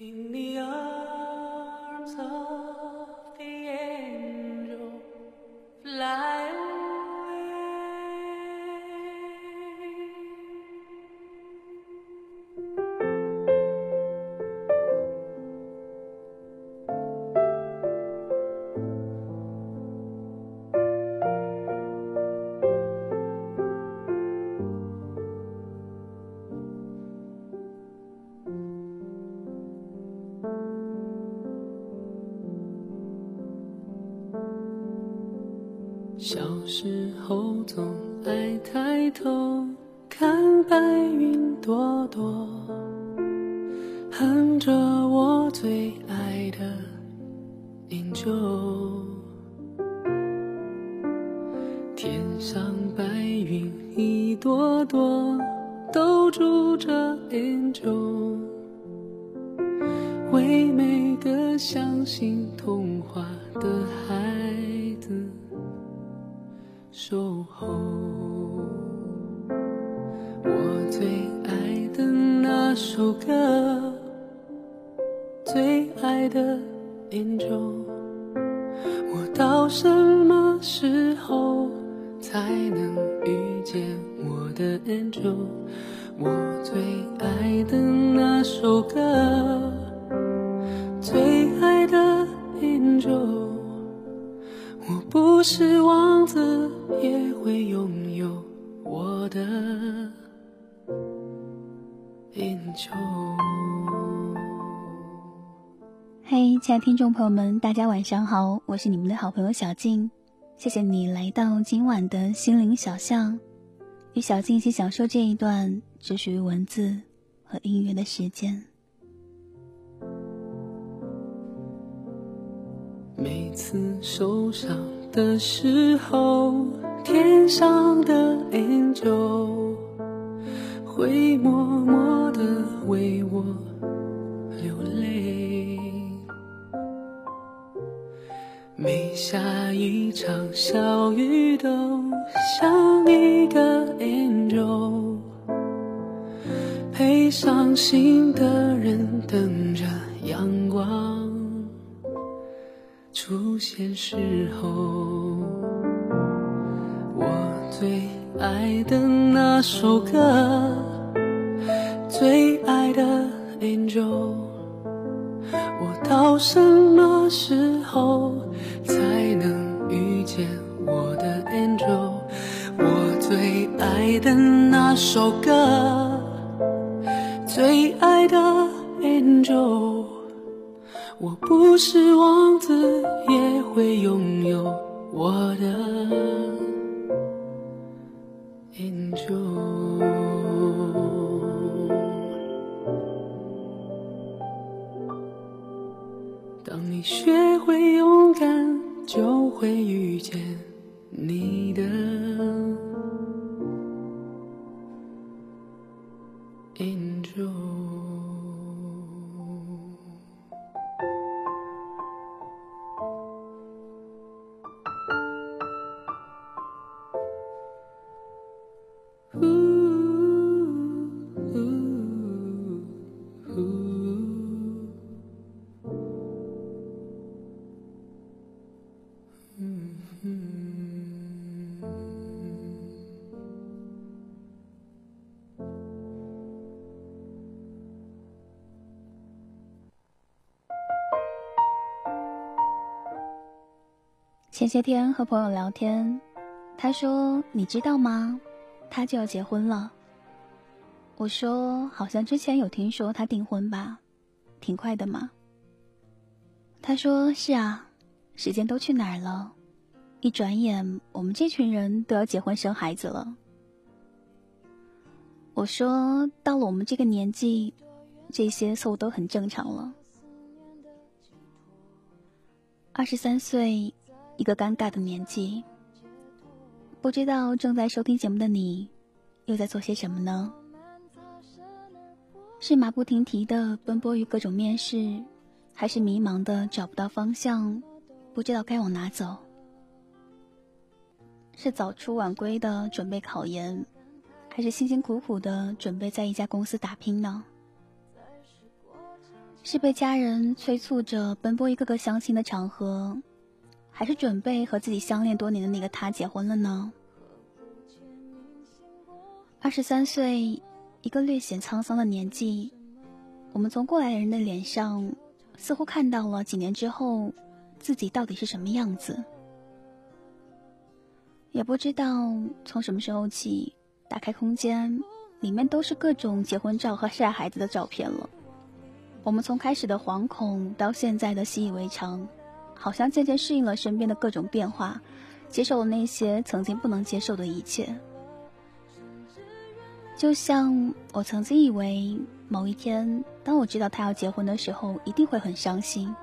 In the arms of 哼着我最爱的 Angel。天上白云一朵朵，都住着 Angel，唯美的相信童话的孩子。守的 Angel，我到什么时候才能遇见我的 Angel？我最爱的那首歌，最爱的 Angel。我不是王子，也会拥有我的 angel。嘿，亲爱的听众朋友们，大家晚上好，我是你们的好朋友小静，谢谢你来到今晚的心灵小巷，与小静一起享受这一段只属于文字和音乐的时间。每次受伤的时候，天上的 angel 会默默的为我流泪。下一场小雨，都像一个 angel 陪伤心的人等着阳光。出现时候，我最爱的那首歌，最爱的 Angel，我到什么时候首歌，最爱的 Angel。我不是王子，也会拥有我的 angel。当你学会勇敢，就会遇见你的前些天和朋友聊天，他说：“你知道吗？他就要结婚了。”我说：“好像之前有听说他订婚吧，挺快的嘛。”他说：“是啊，时间都去哪儿了？一转眼，我们这群人都要结婚生孩子了。”我说：“到了我们这个年纪，这些似乎都很正常了。”二十三岁。一个尴尬的年纪，不知道正在收听节目的你，又在做些什么呢？是马不停蹄的奔波于各种面试，还是迷茫的找不到方向，不知道该往哪走？是早出晚归的准备考研，还是辛辛苦苦的准备在一家公司打拼呢？是被家人催促着奔波一个个相亲的场合，还是准备和自己相恋多年的那个他结婚了呢？二十三岁，一个略显沧桑的年纪，我们从过来人的脸上，似乎看到了几年之后自己到底是什么样子。也不知道从什么时候起，打开空间，里面都是各种结婚照和晒孩子的照片了。我们从开始的惶恐到现在的习以为常，好像渐渐适应了身边的各种变化，接受了那些曾经不能接受的一切。就像我曾经以为，某一天当我知道他要结婚的时候，一定会很伤心。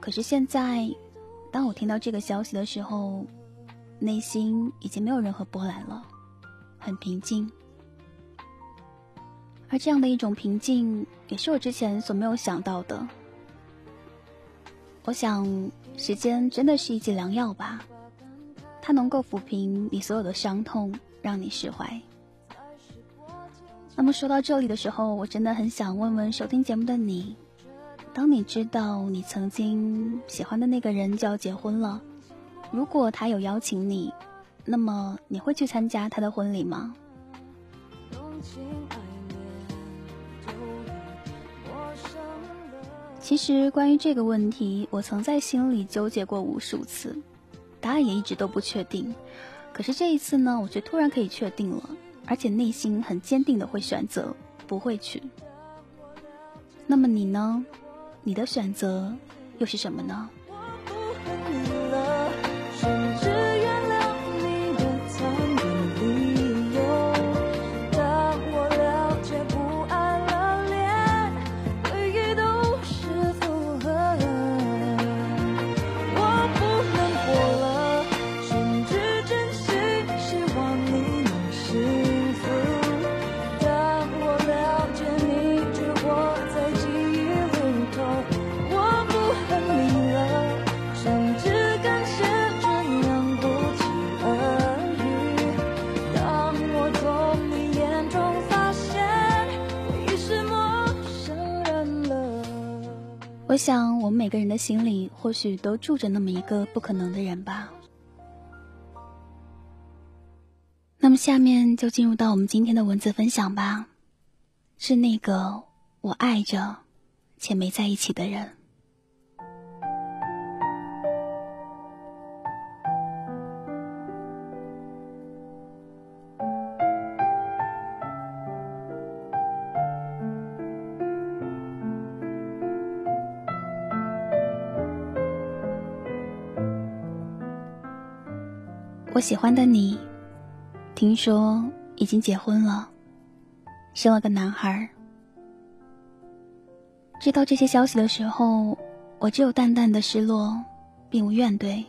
可是现在，当我听到这个消息的时候，内心已经没有任何波澜了，很平静。而这样的一种平静，也是我之前所没有想到的。我想，时间真的是一剂良药吧，它能够抚平你所有的伤痛，让你释怀。那么说到这里的时候，我真的很想问问收听节目的你：当你知道你曾经喜欢的那个人就要结婚了，如果他有邀请你，那么你会去参加他的婚礼吗？其实关于这个问题，我曾在心里纠结过无数次，答案也一直都不确定。可是这一次呢，我却突然可以确定了，而且内心很坚定的会选择不会去。那么你呢？你的选择又是什么呢？我想，我们每个人的心里或许都住着那么一个不可能的人吧。那么，下面就进入到我们今天的文字分享吧，是那个我爱着且没在一起的人。我喜欢的你，听说已经结婚了，生了个男孩。知道这些消息的时候，我只有淡淡的失落，并无怨怼。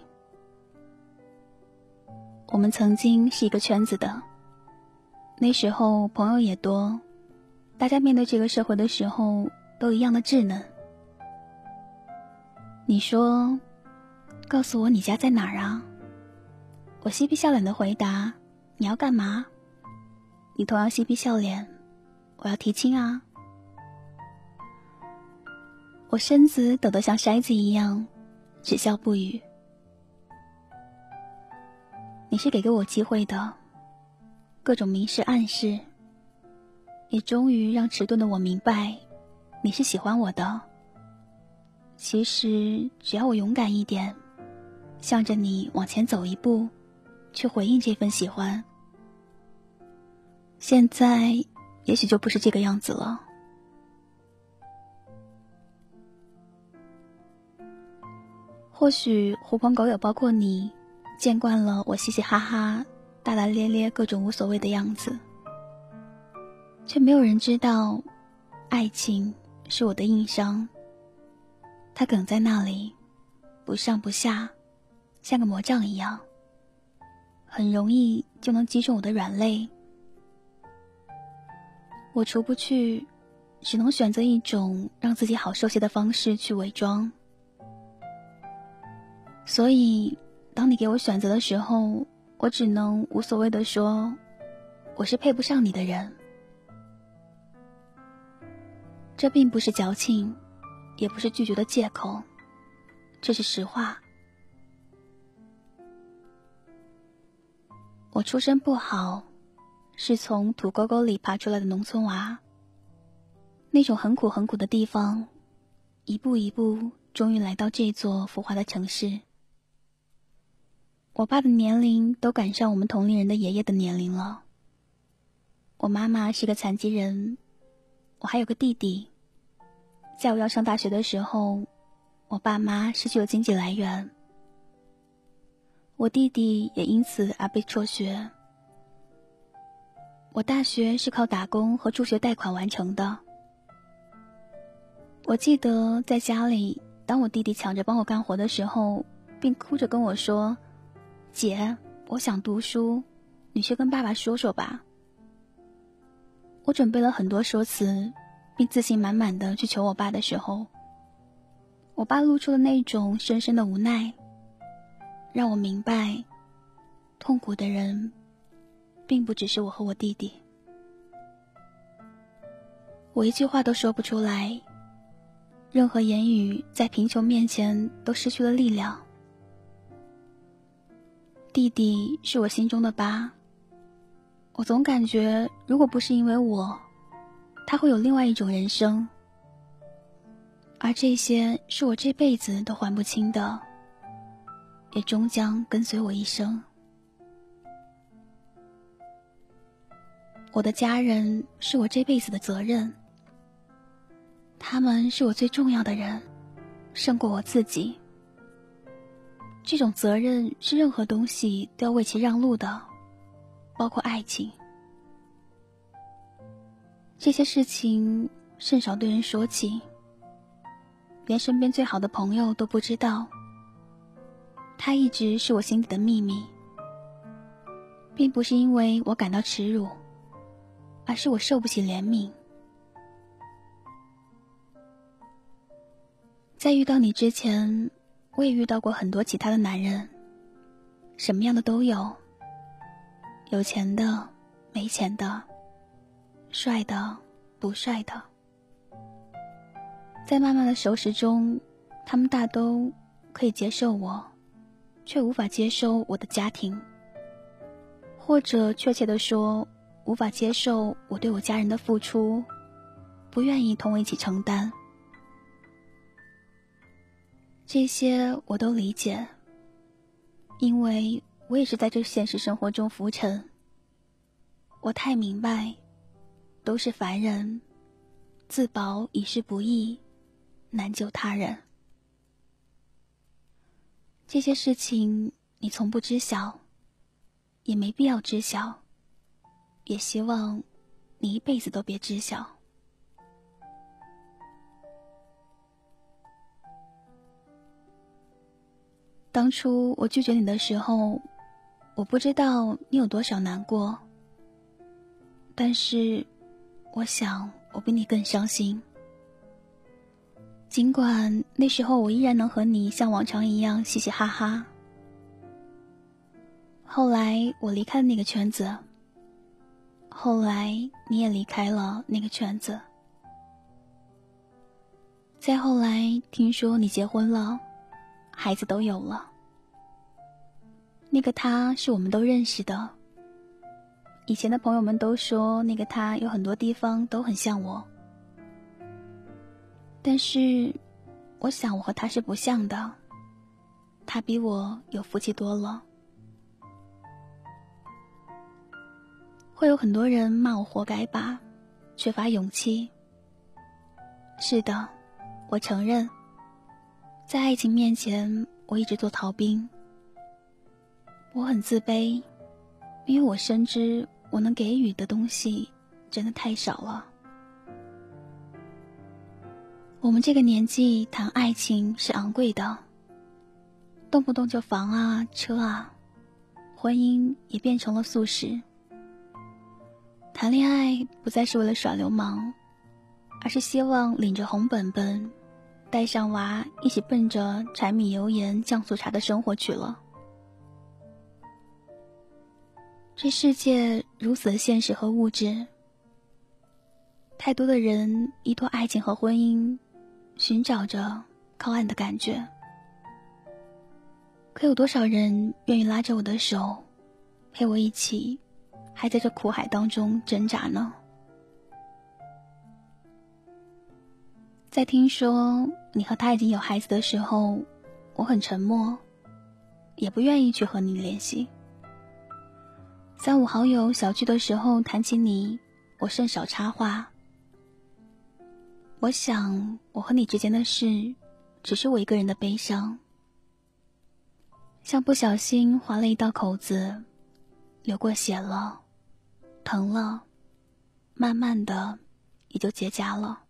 我们曾经是一个圈子的，那时候朋友也多，大家面对这个社会的时候都一样的稚嫩。你说，告诉我你家在哪儿啊？我嬉皮笑脸的回答：“你要干嘛？”你同样嬉皮笑脸：“我要提亲啊！”我身子抖得像筛子一样，只笑不语。你是给过我机会的，各种明示暗示，也终于让迟钝的我明白，你是喜欢我的。其实只要我勇敢一点，向着你往前走一步。去回应这份喜欢，现在也许就不是这个样子了。或许狐朋狗友，包括你，见惯了我嘻嘻哈哈、大大咧咧、各种无所谓的样子，却没有人知道，爱情是我的硬伤。它梗在那里，不上不下，像个魔杖一样。很容易就能击中我的软肋，我除不去，只能选择一种让自己好受些的方式去伪装。所以，当你给我选择的时候，我只能无所谓的说，我是配不上你的人。这并不是矫情，也不是拒绝的借口，这是实话。我出身不好，是从土沟沟里爬出来的农村娃。那种很苦很苦的地方，一步一步，终于来到这座浮华的城市。我爸的年龄都赶上我们同龄人的爷爷的年龄了。我妈妈是个残疾人，我还有个弟弟。在我要上大学的时候，我爸妈失去了经济来源。我弟弟也因此而被辍学。我大学是靠打工和助学贷款完成的。我记得在家里，当我弟弟抢着帮我干活的时候，并哭着跟我说：“姐，我想读书，你去跟爸爸说说吧。”我准备了很多说辞，并自信满满的去求我爸的时候，我爸露出了那种深深的无奈。让我明白，痛苦的人，并不只是我和我弟弟。我一句话都说不出来，任何言语在贫穷面前都失去了力量。弟弟是我心中的疤，我总感觉，如果不是因为我，他会有另外一种人生，而这些是我这辈子都还不清的。也终将跟随我一生。我的家人是我这辈子的责任，他们是我最重要的人，胜过我自己。这种责任是任何东西都要为其让路的，包括爱情。这些事情甚少对人说起，连身边最好的朋友都不知道。他一直是我心底的秘密，并不是因为我感到耻辱，而是我受不起怜悯。在遇到你之前，我也遇到过很多其他的男人，什么样的都有，有钱的、没钱的，帅的、不帅的。在慢慢的熟识中，他们大都可以接受我。却无法接受我的家庭，或者确切的说，无法接受我对我家人的付出，不愿意同我一起承担。这些我都理解，因为我也是在这现实生活中浮沉。我太明白，都是凡人，自保已是不易，难救他人。这些事情你从不知晓，也没必要知晓，也希望你一辈子都别知晓。当初我拒绝你的时候，我不知道你有多少难过，但是我想我比你更伤心。尽管那时候我依然能和你像往常一样嘻嘻哈哈。后来我离开了那个圈子，后来你也离开了那个圈子，再后来听说你结婚了，孩子都有了。那个他是我们都认识的，以前的朋友们都说那个他有很多地方都很像我。但是，我想我和他是不像的。他比我有福气多了。会有很多人骂我活该吧，缺乏勇气。是的，我承认，在爱情面前，我一直做逃兵。我很自卑，因为我深知我能给予的东西真的太少了。我们这个年纪谈爱情是昂贵的，动不动就房啊车啊，婚姻也变成了速食。谈恋爱不再是为了耍流氓，而是希望领着红本本，带上娃一起奔着柴米油盐酱醋茶的生活去了。这世界如此的现实和物质，太多的人依托爱情和婚姻，寻找着靠岸的感觉。可有多少人愿意拉着我的手，陪我一起，还在这苦海当中挣扎呢？在听说你和他已经有孩子的时候，我很沉默，也不愿意去和你联系。三五好友小聚的时候谈起你，我甚少插话。我想，我和你之间的事，只是我一个人的悲伤。像不小心划了一道口子，流过血了，疼了，慢慢的也就结痂了。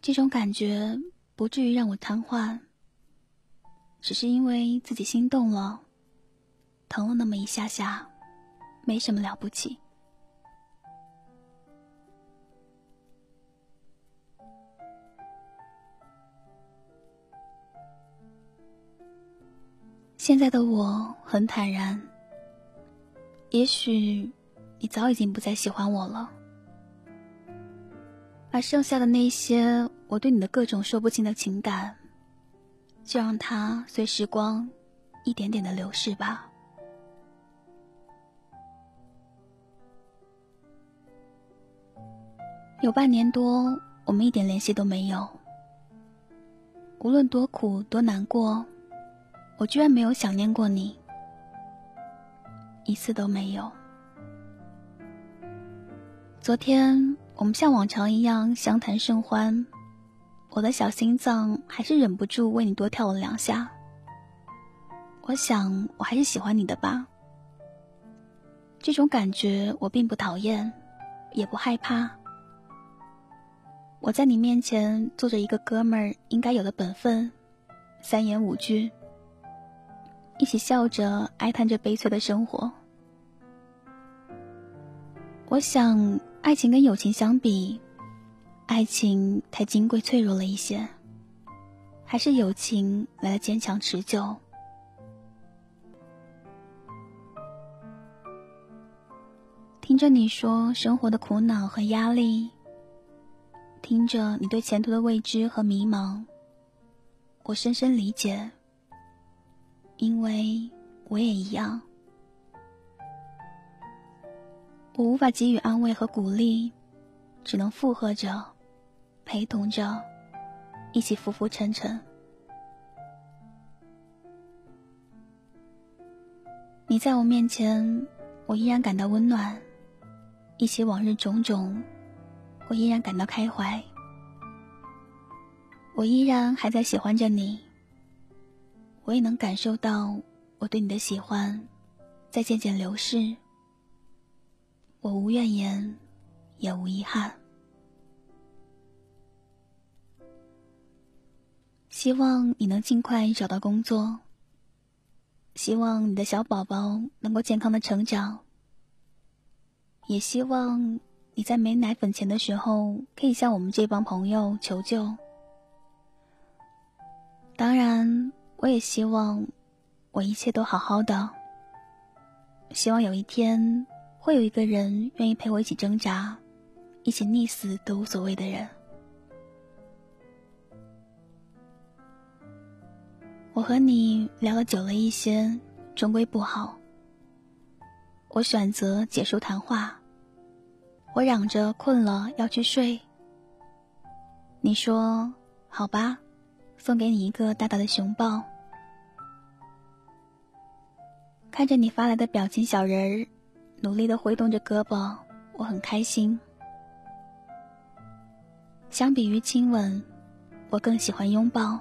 这种感觉不至于让我瘫痪，只是因为自己心动了，疼了那么一下下，没什么了不起。现在的我很坦然，也许你早已经不再喜欢我了，而剩下的那些我对你的各种说不清的情感，就让它随时光一点点的流逝吧。有半年多，我们一点联系都没有，无论多苦多难过。我居然没有想念过你，一次都没有。昨天我们像往常一样相谈甚欢，我的小心脏还是忍不住为你多跳了两下。我想我还是喜欢你的吧，这种感觉我并不讨厌，也不害怕。我在你面前做着一个哥们儿应该有的本分，三言五句。一起笑着哀叹着悲催的生活。我想，爱情跟友情相比，爱情太金贵脆弱了一些，还是友情来的坚强持久。听着你说生活的苦恼和压力，听着你对前途的未知和迷茫，我深深理解。因为我也一样，我无法给予安慰和鼓励，只能附和着，陪同着，一起浮浮沉沉。你在我面前，我依然感到温暖；一起往日种种，我依然感到开怀。我依然还在喜欢着你。我也能感受到我对你的喜欢，在渐渐流逝。我无怨言，也无遗憾。希望你能尽快找到工作。希望你的小宝宝能够健康的成长。也希望你在没奶粉钱的时候，可以向我们这帮朋友求救。当然。我也希望我一切都好好的。希望有一天会有一个人愿意陪我一起挣扎，一起溺死都无所谓的人。我和你聊得久了一些，终归不好。我选择结束谈话。我嚷着困了要去睡。你说好吧。送给你一个大大的熊抱。看着你发来的表情小人儿，努力的挥动着胳膊，我很开心。相比于亲吻，我更喜欢拥抱。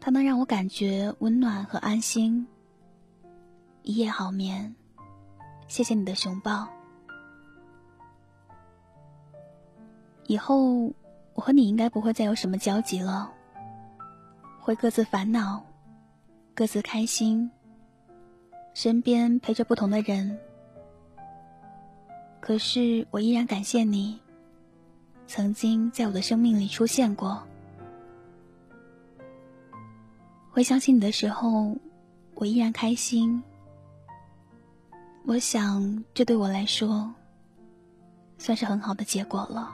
它能让我感觉温暖和安心。一夜好眠，谢谢你的熊抱。以后。我和你应该不会再有什么交集了，会各自烦恼，各自开心，身边陪着不同的人。可是我依然感谢你，曾经在我的生命里出现过。回想起你的时候，我依然开心。我想，这对我来说，算是很好的结果了。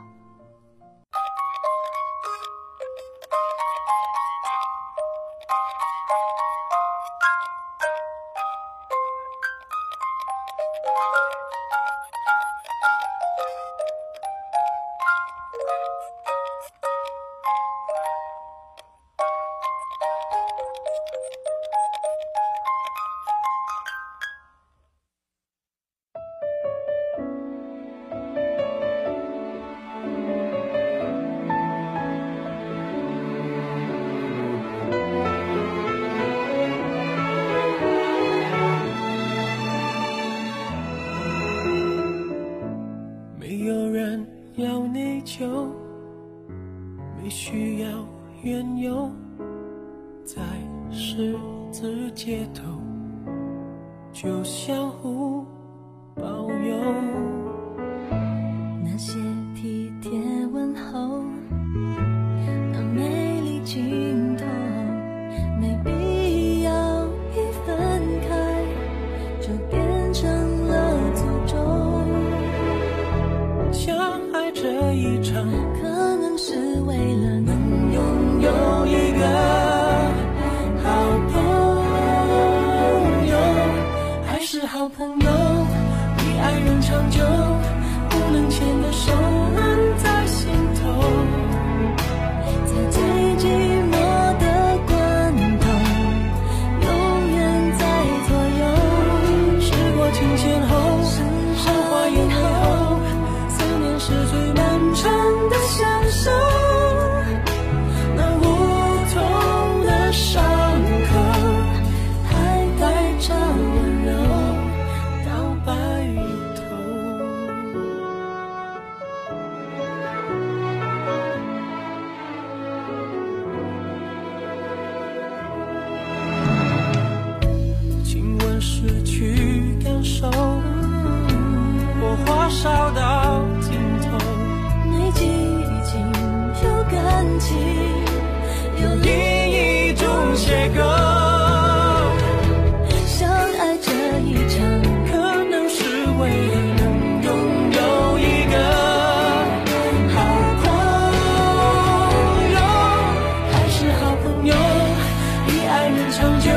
长久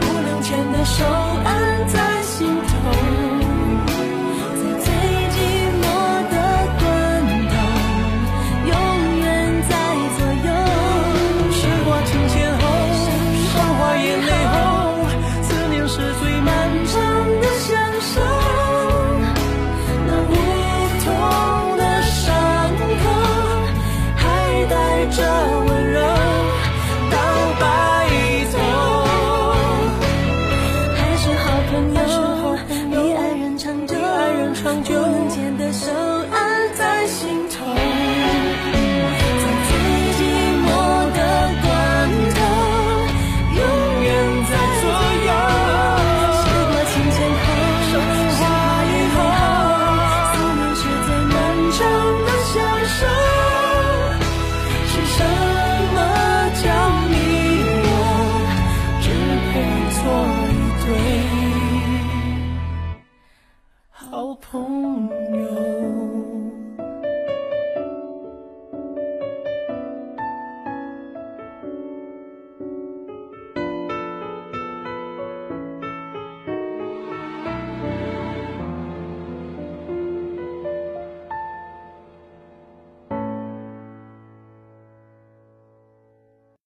不能牵的手安在